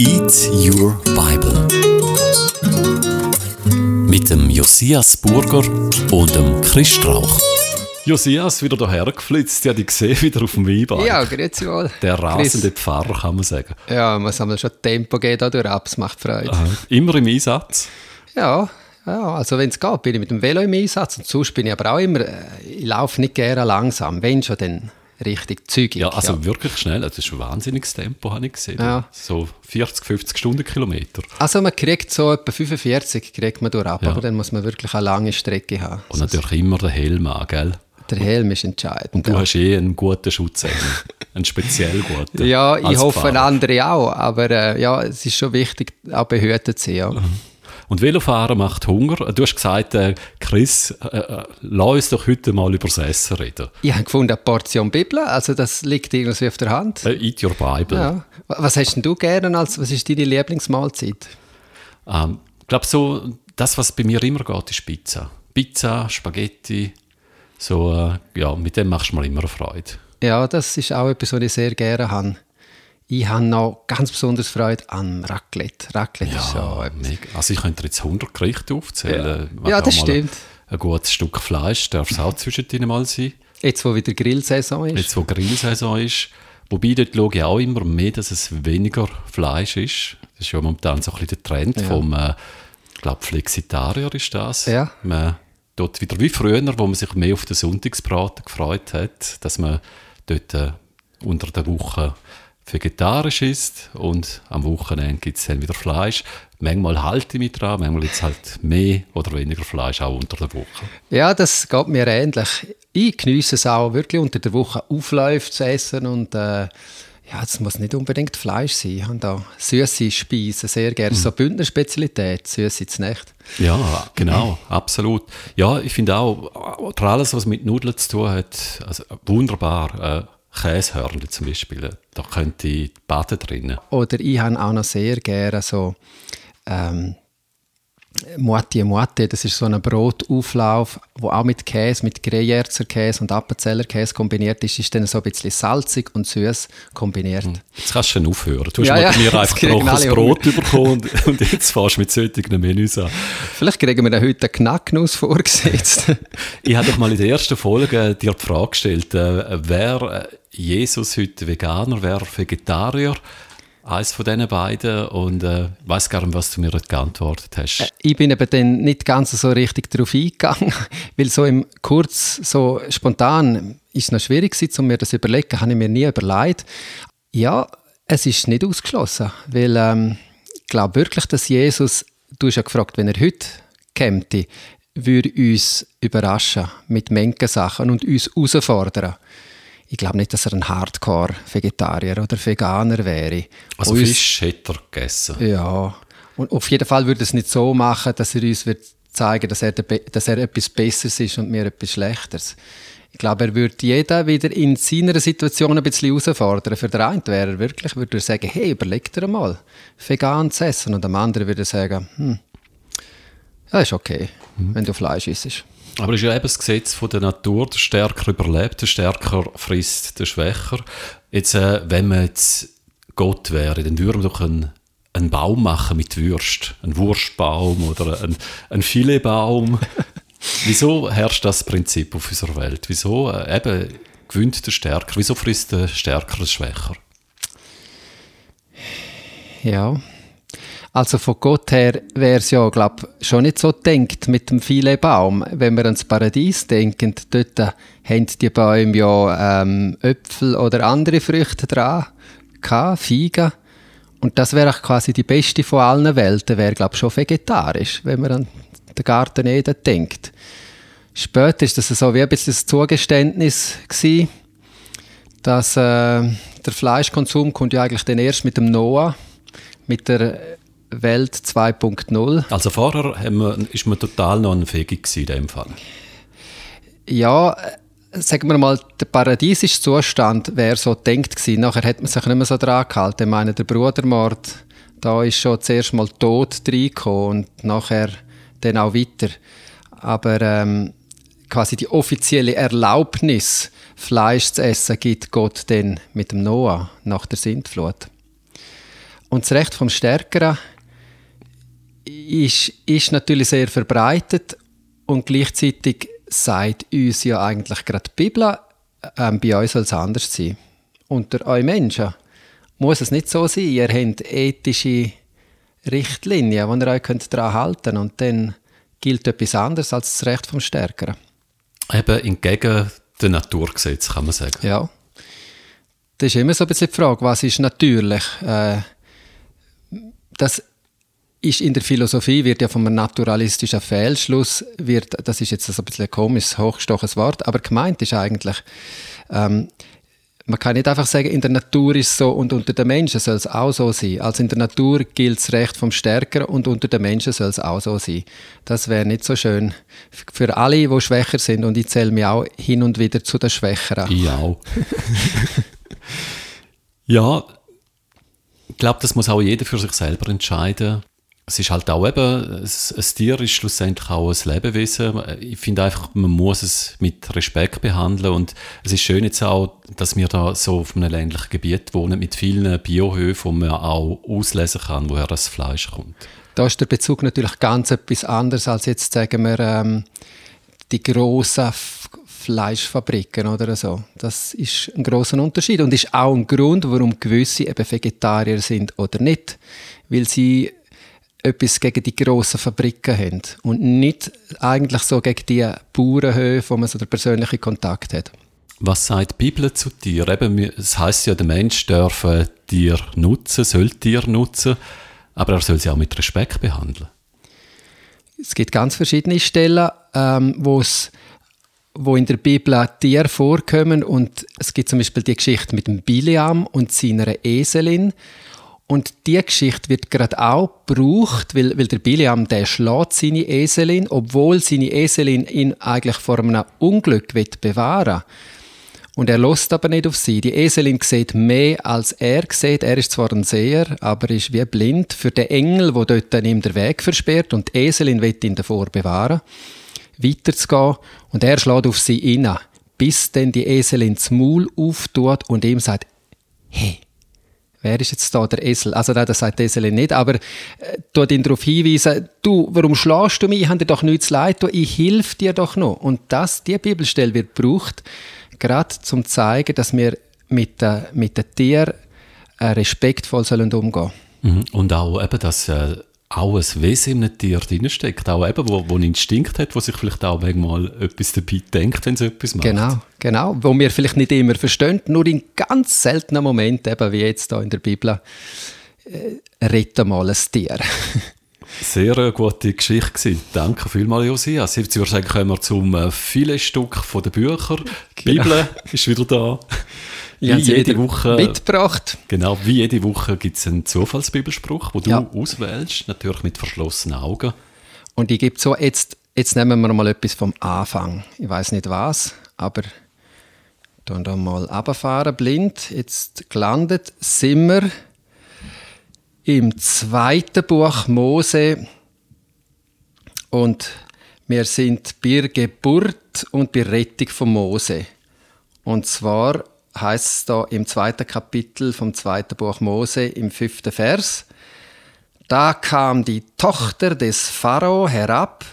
Eat Your Bible mit dem Josias Burger und dem Chris Strauch. Josias wieder hierher geflitzt, ja, die gesehen wieder auf dem Weinberg. Ja, grüezi wohl. Der rasende Chris. Pfarrer, kann man sagen. Ja, man muss schon Tempo geben da durch ab, es macht Freude. Aha. Immer im Einsatz. Ja, ja, also wenn es geht, bin ich mit dem Velo im Einsatz und sonst bin ich aber auch immer, äh, ich laufe nicht gerne langsam, wenn schon dann richtig zügig. Ja, also wirklich schnell. Das ist ein wahnsinniges Tempo, habe ich gesehen. Ja. So 40, 50 Stundenkilometer. Also man kriegt so etwa 45 kriegt man durch ab, Ja. aber dann muss man wirklich eine lange Strecke haben. Und natürlich immer den Helm an, gell? Der Helm ist entscheidend. Und du ja. hast eh einen guten Schutzhelm. einen speziell guten. Ja, ich hoffe Fahrer. andere auch, aber äh, ja, es ist schon wichtig, auch behütet zu sein. Ja. Und Velofahren macht Hunger. Du hast gesagt, äh, Chris, äh, äh, lass uns doch heute mal über das Essen reden. Ich habe gefunden, eine Portion Bibel, also das liegt irgendwie auf der Hand. Äh, Eat your Bible. Ja. Was hast denn du gerne als, was ist deine Lieblingsmahlzeit? Ähm, ich glaube, so, das, was bei mir immer geht, ist Pizza. Pizza, Spaghetti, so, äh, ja, mit dem machst du mir immer Freude. Ja, das ist auch etwas, was ich sehr gerne habe. Ich habe noch ganz besonders Freude an Raclette. Raclette ist so mega. Also ich könnte jetzt 100 Gerichte aufzählen. Ja. Ja, das stimmt. Ein, ein gutes Stück Fleisch darf es auch zwischendrin mal sein. Jetzt, wo wieder Grillsaison ist. Jetzt, wo Grillsaison ist. Wobei, dort schaue ich auch immer mehr, dass es weniger Fleisch ist. Das ist ja momentan so ein bisschen der Trend vom, äh, ich glaube, Flexitarier ist das. Ja. Man dort wieder wie früher, wo man sich mehr auf den Sonntagsbraten gefreut hat, dass man dort äh, unter der Woche vegetarisch ist und am Wochenende gibt es dann wieder Fleisch. Manchmal halte ich mich dran, manchmal gibt es halt mehr oder weniger Fleisch auch unter der Woche. Ja, das geht mir ähnlich. Ich geniesse es auch wirklich unter der Woche Aufläufe zu essen und äh, ja, es muss nicht unbedingt Fleisch sein. Ich habe da süße Speisen sehr gerne. So Bündner Spezialität, süße Znacht. Ja, genau, absolut. Ja, ich finde auch, oder alles, was mit Nudeln zu tun hat, also wunderbar. Äh, Käsehörner zum Beispiel, da könnte ich baden drinnen. Oder ich habe auch noch sehr gerne so ähm, Moitié Moitié, das ist so ein Brotauflauf, wo auch mit Käse, mit Greyerzer Käse und Appenzeller Käse kombiniert ist, ist dann so ein bisschen salzig und süß kombiniert. Jetzt kannst du schon aufhören. Du hast Ja, mal ja, mir einfach trockenes alle Brot bekommen und, und jetzt fährst du mit solchen Menüs an. Vielleicht kriegen wir dann heute einen Knacknuss vorgesetzt. Ich habe doch mal in der ersten Folge dir die Frage gestellt, äh, wäre Jesus heute Veganer, wäre Vegetarier? Eins von diesen beiden. Und äh, ich weiss gar nicht, was du mir geantwortet hast. ich bin eben dann nicht ganz so richtig darauf eingegangen, weil so im Kurz, so spontan ist es noch schwierig gewesen, um mir das zu überlegen, habe ich mir nie überlegt. Ja, es ist nicht ausgeschlossen, weil ähm, ich glaube wirklich, dass Jesus, du hast ja gefragt, wenn er heute käme, würde uns überraschen mit Mengen Sachen und uns herausfordern. Ich glaube nicht, dass er ein Hardcore-Vegetarier oder Veganer wäre. Also Uns- Fisch hätte er gegessen. ja, und auf jeden Fall würde er es nicht so machen, dass er uns wird zeigen dass er, dass er etwas Besseres ist und wir etwas Schlechteres. Ich glaube, er würde jeden wieder in seiner Situation ein bisschen herausfordern. Für den einen wäre er wirklich, würde er sagen, hey, überleg dir mal, vegan zu essen. Und am anderen würde er sagen, hm, ja, ist okay, wenn du Fleisch isst. Aber es ist ja eben das Gesetz von der Natur, der Stärker überlebt, der Stärker frisst, der Schwächer. Jetzt, äh, wenn man jetzt Gott wäre, dann würden wir doch einen, einen Baum machen mit Würst. Einen Wurstbaum oder einen, einen Filetbaum. Wieso herrscht das Prinzip auf unserer Welt? Wieso äh, eben gewinnt der Stärker? Wieso frisst der Stärker den Schwächer? Ja. Also von Gott her wäre es ja, glaube schon nicht so denkt mit dem Filetbaum. Wenn wir ans Paradies denken, dort äh, haben die Bäume ja ähm, Äpfel oder andere Früchte dran, gehabt, Feigen. Und das wäre auch quasi die beste von allen Welten, wäre glaube schon vegetarisch, wenn man an den Garten Eden denkt. Später ist das so wie ein bisschen das Zugeständnis gewesen, dass äh, der Fleischkonsum kommt ja eigentlich dann erst mit dem Noah, mit der Welt 2.0. Also vorher wir, ist man total noch gewesen in dem Fall. Ja, äh, sagen wir mal, der paradiesische Zustand wäre so gedacht gewesen. Nachher hat man sich nicht mehr so dran gehalten. Ich meine, der Brudermord, da ist schon zuerst mal Tod reingekommen und nachher dann auch weiter. Aber ähm, quasi die offizielle Erlaubnis, Fleisch zu essen, gibt Gott dann mit dem Noah nach der Sintflut. Und das Recht vom Stärkeren ist, ist natürlich sehr verbreitet und gleichzeitig sagt uns ja eigentlich gerade die Bibel, ähm, bei euch soll es anders sein. Unter euch Menschen muss es nicht so sein. Ihr habt ethische Richtlinien, die ihr euch daran halten könnt. Und dann gilt etwas anderes als das Recht vom Stärkeren. Eben entgegen den Naturgesetz, kann man sagen. Ja. Das ist immer so ein bisschen die Frage, was ist natürlich? Äh, das ist in der Philosophie wird ja vom naturalistischen Fehlschluss, wird, das ist jetzt ein bisschen komisches, hochgestochenes Wort, aber gemeint ist eigentlich, ähm, man kann nicht einfach sagen, in der Natur ist es so und unter den Menschen soll es auch so sein. Also in der Natur gilt das Recht vom Stärkeren und unter den Menschen soll es auch so sein. Das wäre nicht so schön. Für alle, die schwächer sind und ich zähle mich auch hin und wieder zu den Schwächeren. Ich auch. ja, ich glaube, das muss auch jeder für sich selber entscheiden es ist halt auch eben, ein Tier ist schlussendlich auch ein Lebewesen. Ich finde einfach, man muss es mit Respekt behandeln und es ist schön jetzt auch, dass wir da so auf einem ländlichen Gebiet wohnen mit vielen Biohöfen, wo man auch auslesen kann, woher das Fleisch kommt. Da ist der Bezug natürlich ganz etwas anderes als jetzt, sagen wir, ähm, die grossen Fleischfabriken oder so. Das ist ein großer Unterschied und ist auch ein Grund, warum gewisse eben Vegetarier sind oder nicht, weil sie etwas gegen die grossen Fabriken haben und nicht eigentlich so gegen die Bauernhöfe, wo man so den persönlichen Kontakt hat. Was sagt die Bibel zu dir? Eben, es heißt ja, der Mensch darf Tier nutzen, soll Tier nutzen, aber er soll sie auch mit Respekt behandeln. Es gibt ganz verschiedene Stellen, ähm, wo es wo in der Bibel Tiere vorkommen und es gibt zum Beispiel die Geschichte mit dem Biliam und seiner Eselin und die Geschichte wird gerade auch gebraucht, weil, weil der Biliam, der schlägt seine Eselin, obwohl seine Eselin ihn eigentlich vor einem Unglück bewahren Und er lässt aber nicht auf sie. Die Eselin sieht mehr, als er sieht. Er ist zwar ein Seher, aber ist wie blind für den Engel, wo dort dann ihm der Weg versperrt. Und die Eselin wird ihn davor bewahren, weiterzugehen. Und er schlägt auf sie inne, bis dann die Eselin das Maul auftut und ihm sagt, hey, Wer ist jetzt da der Esel? Also nein, das sagt die Esel nicht, aber äh, tut ihn darauf hinweisen, du, warum schlägst du mich? Ich habe dir doch nichts leid, ich hilf dir doch noch. Und das, die Bibelstelle wird gebraucht, gerade zum zu zeigen, dass wir mit den, mit den Tieren äh, respektvoll sollen umgehen sollen. Mhm. Und auch eben, dass äh, auch ein Wesen in einem Tier drinsteckt, auch eben, wo, wo einen Instinkt hat, wo sich vielleicht auch mal etwas dabei denkt, wenn es etwas macht. Genau, genau, wo wir vielleicht nicht immer verstehen, nur in ganz seltenen Momenten, eben wie jetzt hier in der Bibel, äh, retten mal ein Tier. Sehr eine gute Geschichte gewesen. Danke vielmals, Josias. Jetzt würde ich sagen, kommen wir zum äh, Filetstück der Bücher. Die genau. Bibel ist wieder da. Wie jede Woche mitgebracht. Genau, wie jede Woche gibt es einen Zufallsbibelspruch, den du ja. auswählst, natürlich mit verschlossenen Augen. Und ich gebe so, jetzt, jetzt nehmen wir mal etwas vom Anfang. Ich weiß nicht was, aber dann da mal runterfahren, blind. Jetzt gelandet sind wir im zweiten Buch Mose und wir sind bei der Geburt und bei der Rettung von Mose. Und zwar heißt es da im zweiten Kapitel vom zweiten Buch Mose im fünften Vers. Da kam die Tochter des Pharao herab,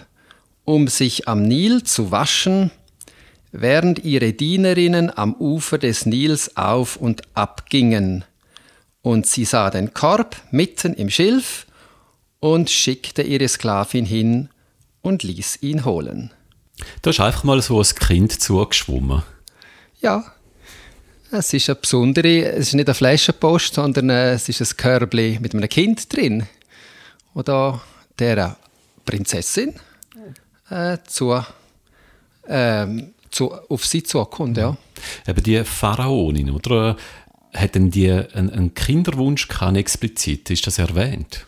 um sich am Nil zu waschen, während ihre Dienerinnen am Ufer des Nils auf und ab gingen. Und sie sah den Korb mitten im Schilf und schickte ihre Sklavin hin und ließ ihn holen. Da ist einfach mal so ein Kind zugeschwommen. Ja, es ist eine besondere, es ist nicht eine Flaschenpost, sondern äh, es ist ein Körbchen mit einem Kind drin, wo da der Prinzessin äh, zu, äh, zu, auf sie zukommt. Ja. Aber die Pharaonin, oder? Hätten die einen, einen Kinderwunsch keinen explizit? Ist das erwähnt?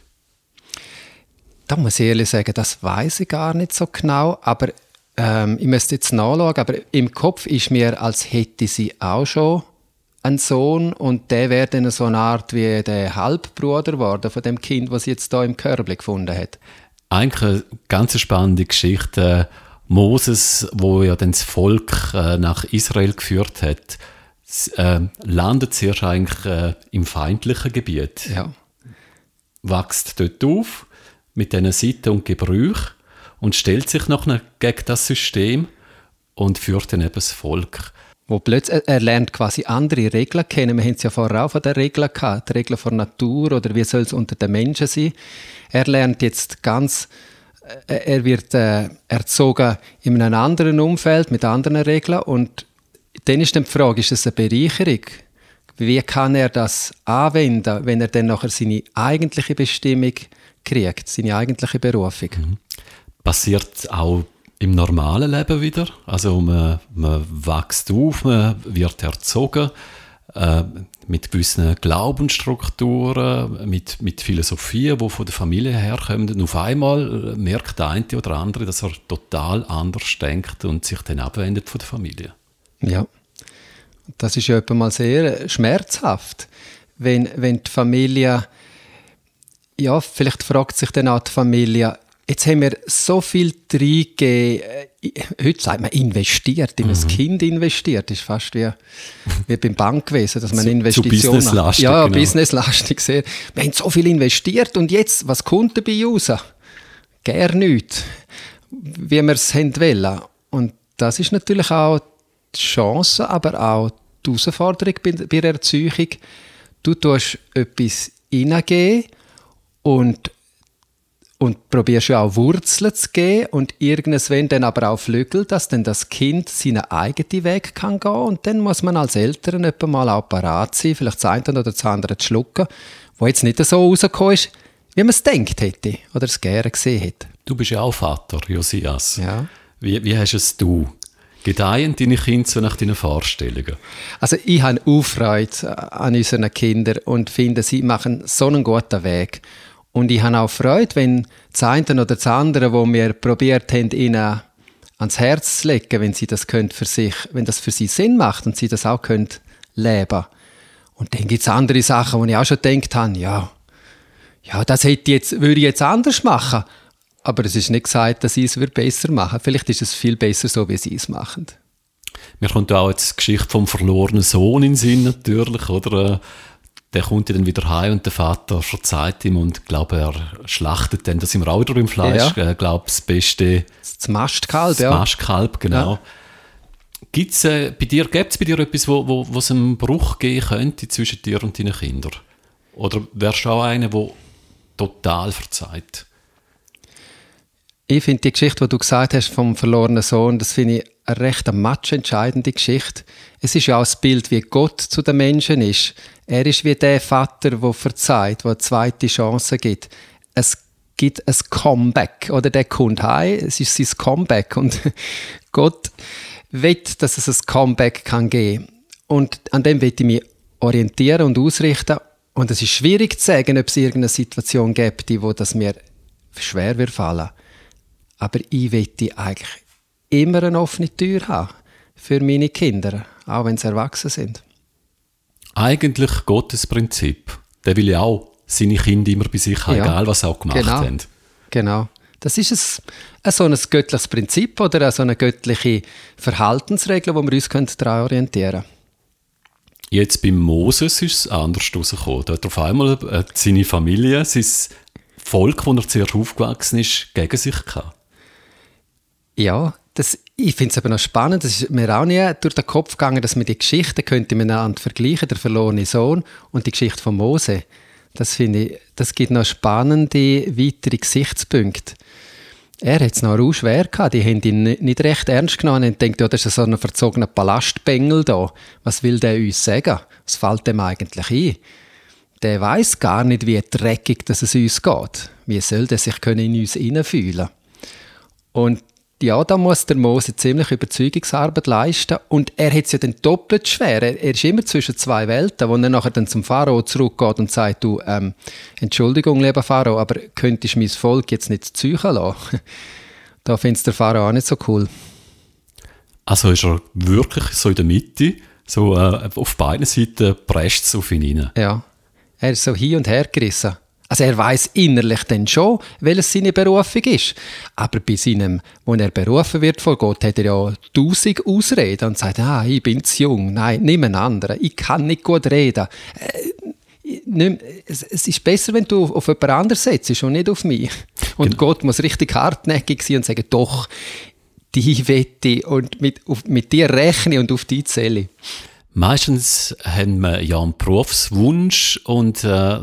Da muss ich ehrlich sagen, das weiß ich gar nicht so genau, aber ähm, ich müsste jetzt nachschauen, aber im Kopf ist mir, als hätte sie auch schon einen Sohn und der wäre dann so eine Art wie der Halbbruder geworden von dem Kind, was jetzt da im Körbli gefunden hat. Eigentlich eine ganz spannende Geschichte. Moses, wo ja dann das Volk äh, nach Israel geführt hat, äh, landet zuerst eigentlich äh, im feindlichen Gebiet. Ja. wächst dort auf mit diesen Sitten und Gebrüchen und stellt sich nachher gegen das System und führt dann eben das Volk. Wo plötzlich, er lernt quasi andere Regeln kennen. Wir haben es ja vorher auch von den Regeln gehabt, die Regeln von Natur oder wie soll es unter den Menschen sein. Er lernt jetzt ganz, äh, er wird äh, erzogen in einem anderen Umfeld mit anderen Regeln und dann ist dann die Frage, ist es eine Bereicherung? Wie kann er das anwenden, wenn er dann nachher seine eigentliche Bestimmung kriegt, seine eigentliche Berufung? Mhm. Passiert auch im normalen Leben wieder. Also man, man wächst auf, man wird erzogen äh, mit gewissen Glaubensstrukturen, mit, mit Philosophien, die von der Familie herkommen. Und auf einmal merkt der eine oder andere, dass er total anders denkt und sich dann abwendet von der Familie. Ja, das ist ja mal sehr schmerzhaft, wenn, wenn die Familie, ja, vielleicht fragt sich dann auch die Familie, Jetzt haben wir so viel reingegeben. Äh, heute sagt man investiert, in mhm. ein Kind investiert. Das ist fast wie, wie beim Bankwesen, dass man zu, Investitionen... Zu businesslastig, Ja, genau. businesslastig sehr. Wir haben so viel investiert und jetzt, was kommt dabei raus? Gar nichts, wie wir es wollen. Und das ist natürlich auch die Chance, aber auch die Herausforderung bei, bei der Erziehung. Du tust etwas hineingeben und und probierst ja auch Wurzeln zu geben und irgendwann dann aber auch Flügel, dass dann das Kind seinen eigenen Weg kann gehen und dann muss man als Eltern etwa mal auch parat sein, vielleicht das eine oder das andere zu schlucken, wo jetzt nicht so rausgekommen ist, wie man es denkt hätte oder es gerne gesehen hätte. Du bist ja auch Vater, Josias. Ja. Wie, wie hast es du? Gedeihen deine Kinder so nach deinen Vorstellungen? Also ich habe auch Freude an unseren Kindern und finde, sie machen so einen guten Weg. Und ich habe auch Freude, wenn das eine oder das andere, wo wir probiert haben, ihnen ans Herz zu legen, wenn sie das können für sich, wenn das für sie Sinn macht und sie das auch können leben. Und dann gibt es andere Sachen, wo ich auch schon gedacht habe, ja, ja, das hätte jetzt, würde ich jetzt anders machen. Aber es ist nicht gesagt, dass ich es besser machen Vielleicht ist es viel besser so, wie sie es machen. Mir kommt auch jetzt die Geschichte vom verlorenen Sohn in den Sinn, natürlich, oder? Der kommt dann wieder heim und der Vater verzeiht ihm und glaube er schlachtet dann, das sind wir auch wieder im Fleisch, ja. äh, glaube das beste das Mastkalb, das ja. Mastkalb, genau. Ja. Gibt's, äh, bei dir, gibt es bei dir etwas, wo, wo, wo es einen Bruch geben könnte zwischen dir und deinen Kindern? Oder wärst du auch einer, der total verzeiht? Ich finde die Geschichte, die du gesagt hast vom verlorenen Sohn, das finde ich eine recht matchentscheidende Geschichte. Es ist ja auch das Bild, wie Gott zu den Menschen ist. Er ist wie der Vater, der verzeiht, der eine zweite Chance gibt. Es gibt ein Comeback. Oder der kommt heim, es ist sein Comeback. Und Gott will, dass es ein Comeback kann geben Und an dem will ich mich orientieren und ausrichten. Und es ist schwierig zu sagen, ob es irgendeine Situation gibt, wo das mir schwer wird fallen. Aber ich will eigentlich immer eine offene Tür haben für meine Kinder, auch wenn sie erwachsen sind eigentlich Gottes Prinzip. Der will ja auch seine Kinder immer bei sich haben, ja, egal was sie auch gemacht genau, haben. Genau. Das ist ein, ein so ein göttliches Prinzip oder so eine göttliche Verhaltensregel, wo wir uns daran orientieren können. Jetzt beim Moses ist es anders rausgekommen. Da hat auf einmal äh, seine Familie, sein Volk, wo er zuerst aufgewachsen ist, gegen sich gehabt. Ja, das, ich finde es aber noch spannend, das ist mir auch nie durch den Kopf gegangen, dass man die Geschichten könnte miteinander vergleichen, der verlorene Sohn und die Geschichte von Mose. Das finde ich, das gibt noch spannende weitere Gesichtspunkte. Er hat es noch auch schwer gehabt. Die haben ihn nicht recht ernst genommen und denkt, ja, das ist so ein verzogener Palastbengel da. Was will der uns sagen? Was fällt dem eigentlich ein? Der weiß gar nicht, wie dreckig das es uns geht. Wie soll der sich in uns hineinfühlen? Und ja, da muss der Mose ziemlich Überzeugungsarbeit leisten. Und er hat es ja dann doppelt schwer. Er, er, ist immer zwischen zwei Welten, wo er nachher dann zum Pharao zurückgeht und sagt, du, ähm, Entschuldigung, lieber Pharao, aber könntest du mein Volk jetzt nicht züchen lassen? da findet der Pharao auch nicht so cool. Also ist er wirklich so in der Mitte, so äh, auf beiden Seiten prescht es auf ihn rein. Ja, er ist so hin und her gerissen. Also er weiß innerlich dann schon, welches seine Berufung ist. Aber bei seinem, wo er berufen wird von Gott, hat er ja tausend Ausreden und sagt, ah, ich bin zu jung, nein, nimm einen anderen, ich kann nicht gut reden. Äh, es, ist besser, wenn du auf jemand anderes setzt und nicht auf mich. Und genau. Gott muss richtig hartnäckig sein und sagen, doch, die wette und mit, auf, mit dir rechne und auf die zähle. Meistens haben wir ja einen Berufswunsch und äh,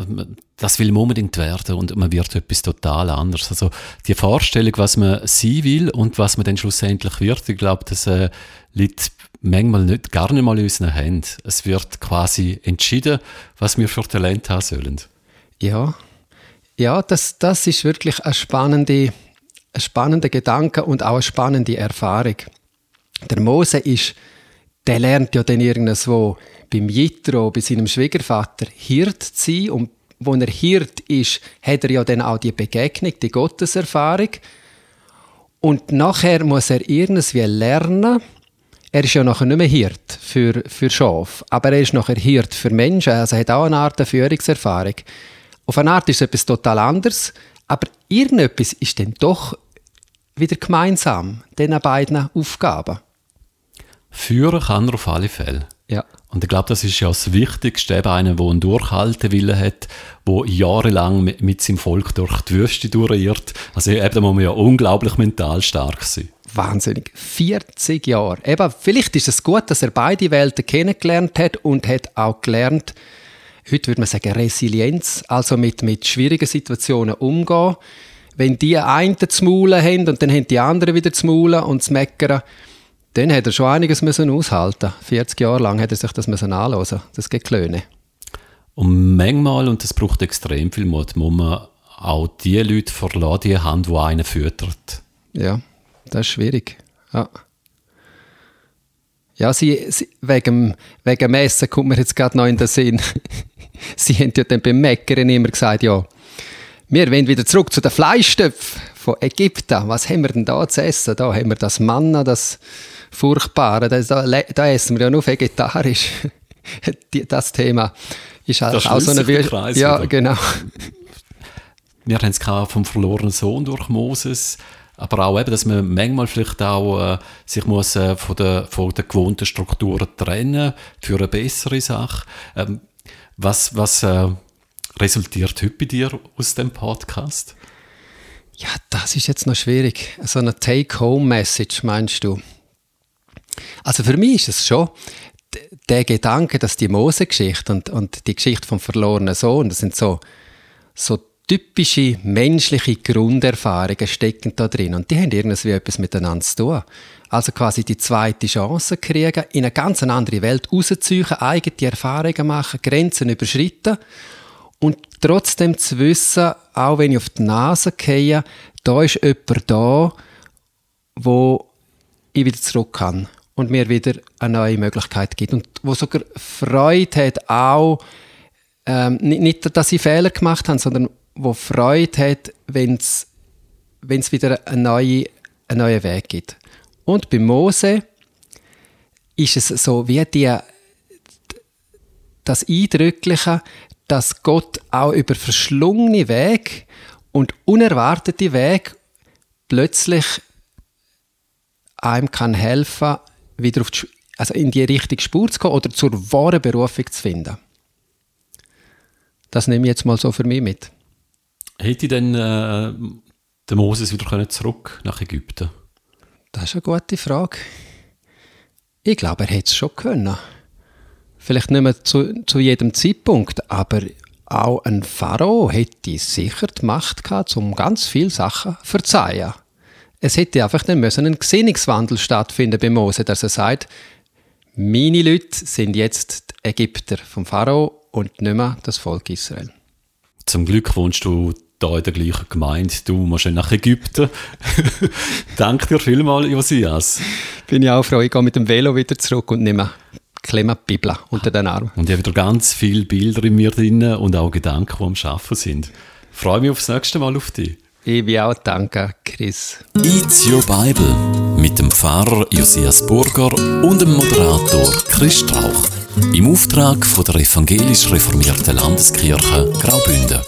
das will man unbedingt werden und man wird etwas total anderes. Also die Vorstellung, was man sein will und was man dann schlussendlich wird, ich glaube, das äh, liegt manchmal nicht, gar nicht mal in unseren Händen. Es wird quasi entschieden, was wir für Talent haben sollen. Ja, ja das, das ist wirklich ein spannender, ein spannender Gedanke und auch eine spannende Erfahrung. Der Mose ist, der lernt ja dann irgendwo beim Jitro, bei seinem Schwiegervater, Hirt zu sein und wo er Hirt ist, hat er ja dann auch die Begegnung, die Gotteserfahrung. Und nachher muss er irgendwie lernen, er ist ja nachher nicht mehr Hirt für, für Schaf, aber er ist nachher Hirt für Menschen, also er hat auch eine Art Führungserfahrung. Auf eine Art ist es etwas total anderes, aber irgendetwas ist dann doch wieder gemeinsam, diesen beiden Aufgaben. Führen kann er auf alle Fälle. Ja. Und ich glaube, das ist ja das Wichtigste, eben einer, der einen Durchhaltewillen hat, der jahrelang mit, mit seinem Volk durch die Wüste durchirrt. Also eben, da muss man ja unglaublich mental stark sein. Wahnsinnig. 40 Jahre. Eben, vielleicht ist es gut, dass er beide Welten kennengelernt hat und hat auch gelernt, heute würde man sagen Resilienz, also mit, mit schwierigen Situationen umgehen. Wenn die einen zu maulen haben und dann haben die anderen wieder zu maulen und zu meckern, dann hat er schon einiges müssen aushalten. 40 Jahre lang hat er sich das müssen anhören. Das geht Klöne. Und manchmal, und das braucht extrem viel Mut, muss man auch die Leute verlassen, die Hand, die einen füttert. Ja, das ist schwierig. Ja. Ja, sie, sie, wegen, wegen dem Essen kommt mir jetzt gerade noch in den Sinn. sie haben ja dann beim Meckern immer gesagt, ja, wir wollen wieder zurück zu den Fleischstöpfen von Ägypten. Was haben wir denn da zu essen? Da haben wir das Manna, das Furchtbare. Da, da essen wir ja nur vegetarisch. das Thema ist halt auch so eine Kreis, Ja, oder? genau. Wir haben es vom verlorenen Sohn durch Moses. Aber auch eben, dass man manchmal vielleicht auch äh, sich muss, äh, von, der, von der gewohnten Strukturen trennen für eine bessere Sache. Ähm, was was äh, resultiert heute bei dir aus dem Podcast? Ja, das ist jetzt noch schwierig. So eine Take-Home-Message, meinst du? Also für mich ist es schon der Gedanke, dass die Mose-Geschichte und, und die Geschichte vom verlorenen Sohn, das sind so, so typische menschliche Grunderfahrungen stecken da drin und die haben irgendwie etwas miteinander zu tun. Also quasi die zweite Chance kriegen, in eine ganz andere Welt rauszuziehen, eigene Erfahrungen machen, Grenzen überschreiten und trotzdem zu wissen, auch wenn ich auf die Nase gehe, da ist jemand da, wo ich wieder zurück kann und mir wieder eine neue Möglichkeit gibt. Und wo sogar Freude hat, auch, ähm, nicht, nicht, dass sie Fehler gemacht haben, sondern wo Freude hat, wenn es wieder einen neuen, einen neuen Weg gibt. Und bei Mose ist es so wie die, das Eindrückliche, dass Gott auch über verschlungene Wege und unerwartete Wege plötzlich einem kann helfen, wieder auf die, also in die richtige Spur zu gehen oder zur wahren Berufung zu finden. Das nehme ich jetzt mal so für mich mit. Hätte denn äh, der Moses wieder zurück nach Ägypten? Das ist eine gute Frage. Ich glaube, er hätte es schon können. Vielleicht nicht mehr zu, zu jedem Zeitpunkt, aber auch ein Pharao hätte sicher die Macht gehabt, um ganz viele Sachen zu verzeihen. Es hätte einfach dann müssen ein Gesinnungswandel stattfinden bei Mose, dass er sagt, meine Leute sind jetzt die Ägypter vom Pharao und nicht mehr das Volk Israel. Zum Glück wohnst du da in der gleichen Gemeinde. Du musst nach Ägypten. Danke dir vielmals, Josias. Bin ich auch froh. Ich gehe mit dem Velo wieder zurück und nehme die Bibel unter den Arm. Und ich habe wieder ganz viele Bilder in mir drin und auch Gedanken, die am Arbeiten sind. Ich freue mich aufs nächste Mal auf dich. Ich will auch danke, Chris. It's Your Bible mit dem Pfarrer Josias Burger und dem Moderator Chris Strauch. Im Auftrag von der evangelisch reformierten Landeskirche Graubünden.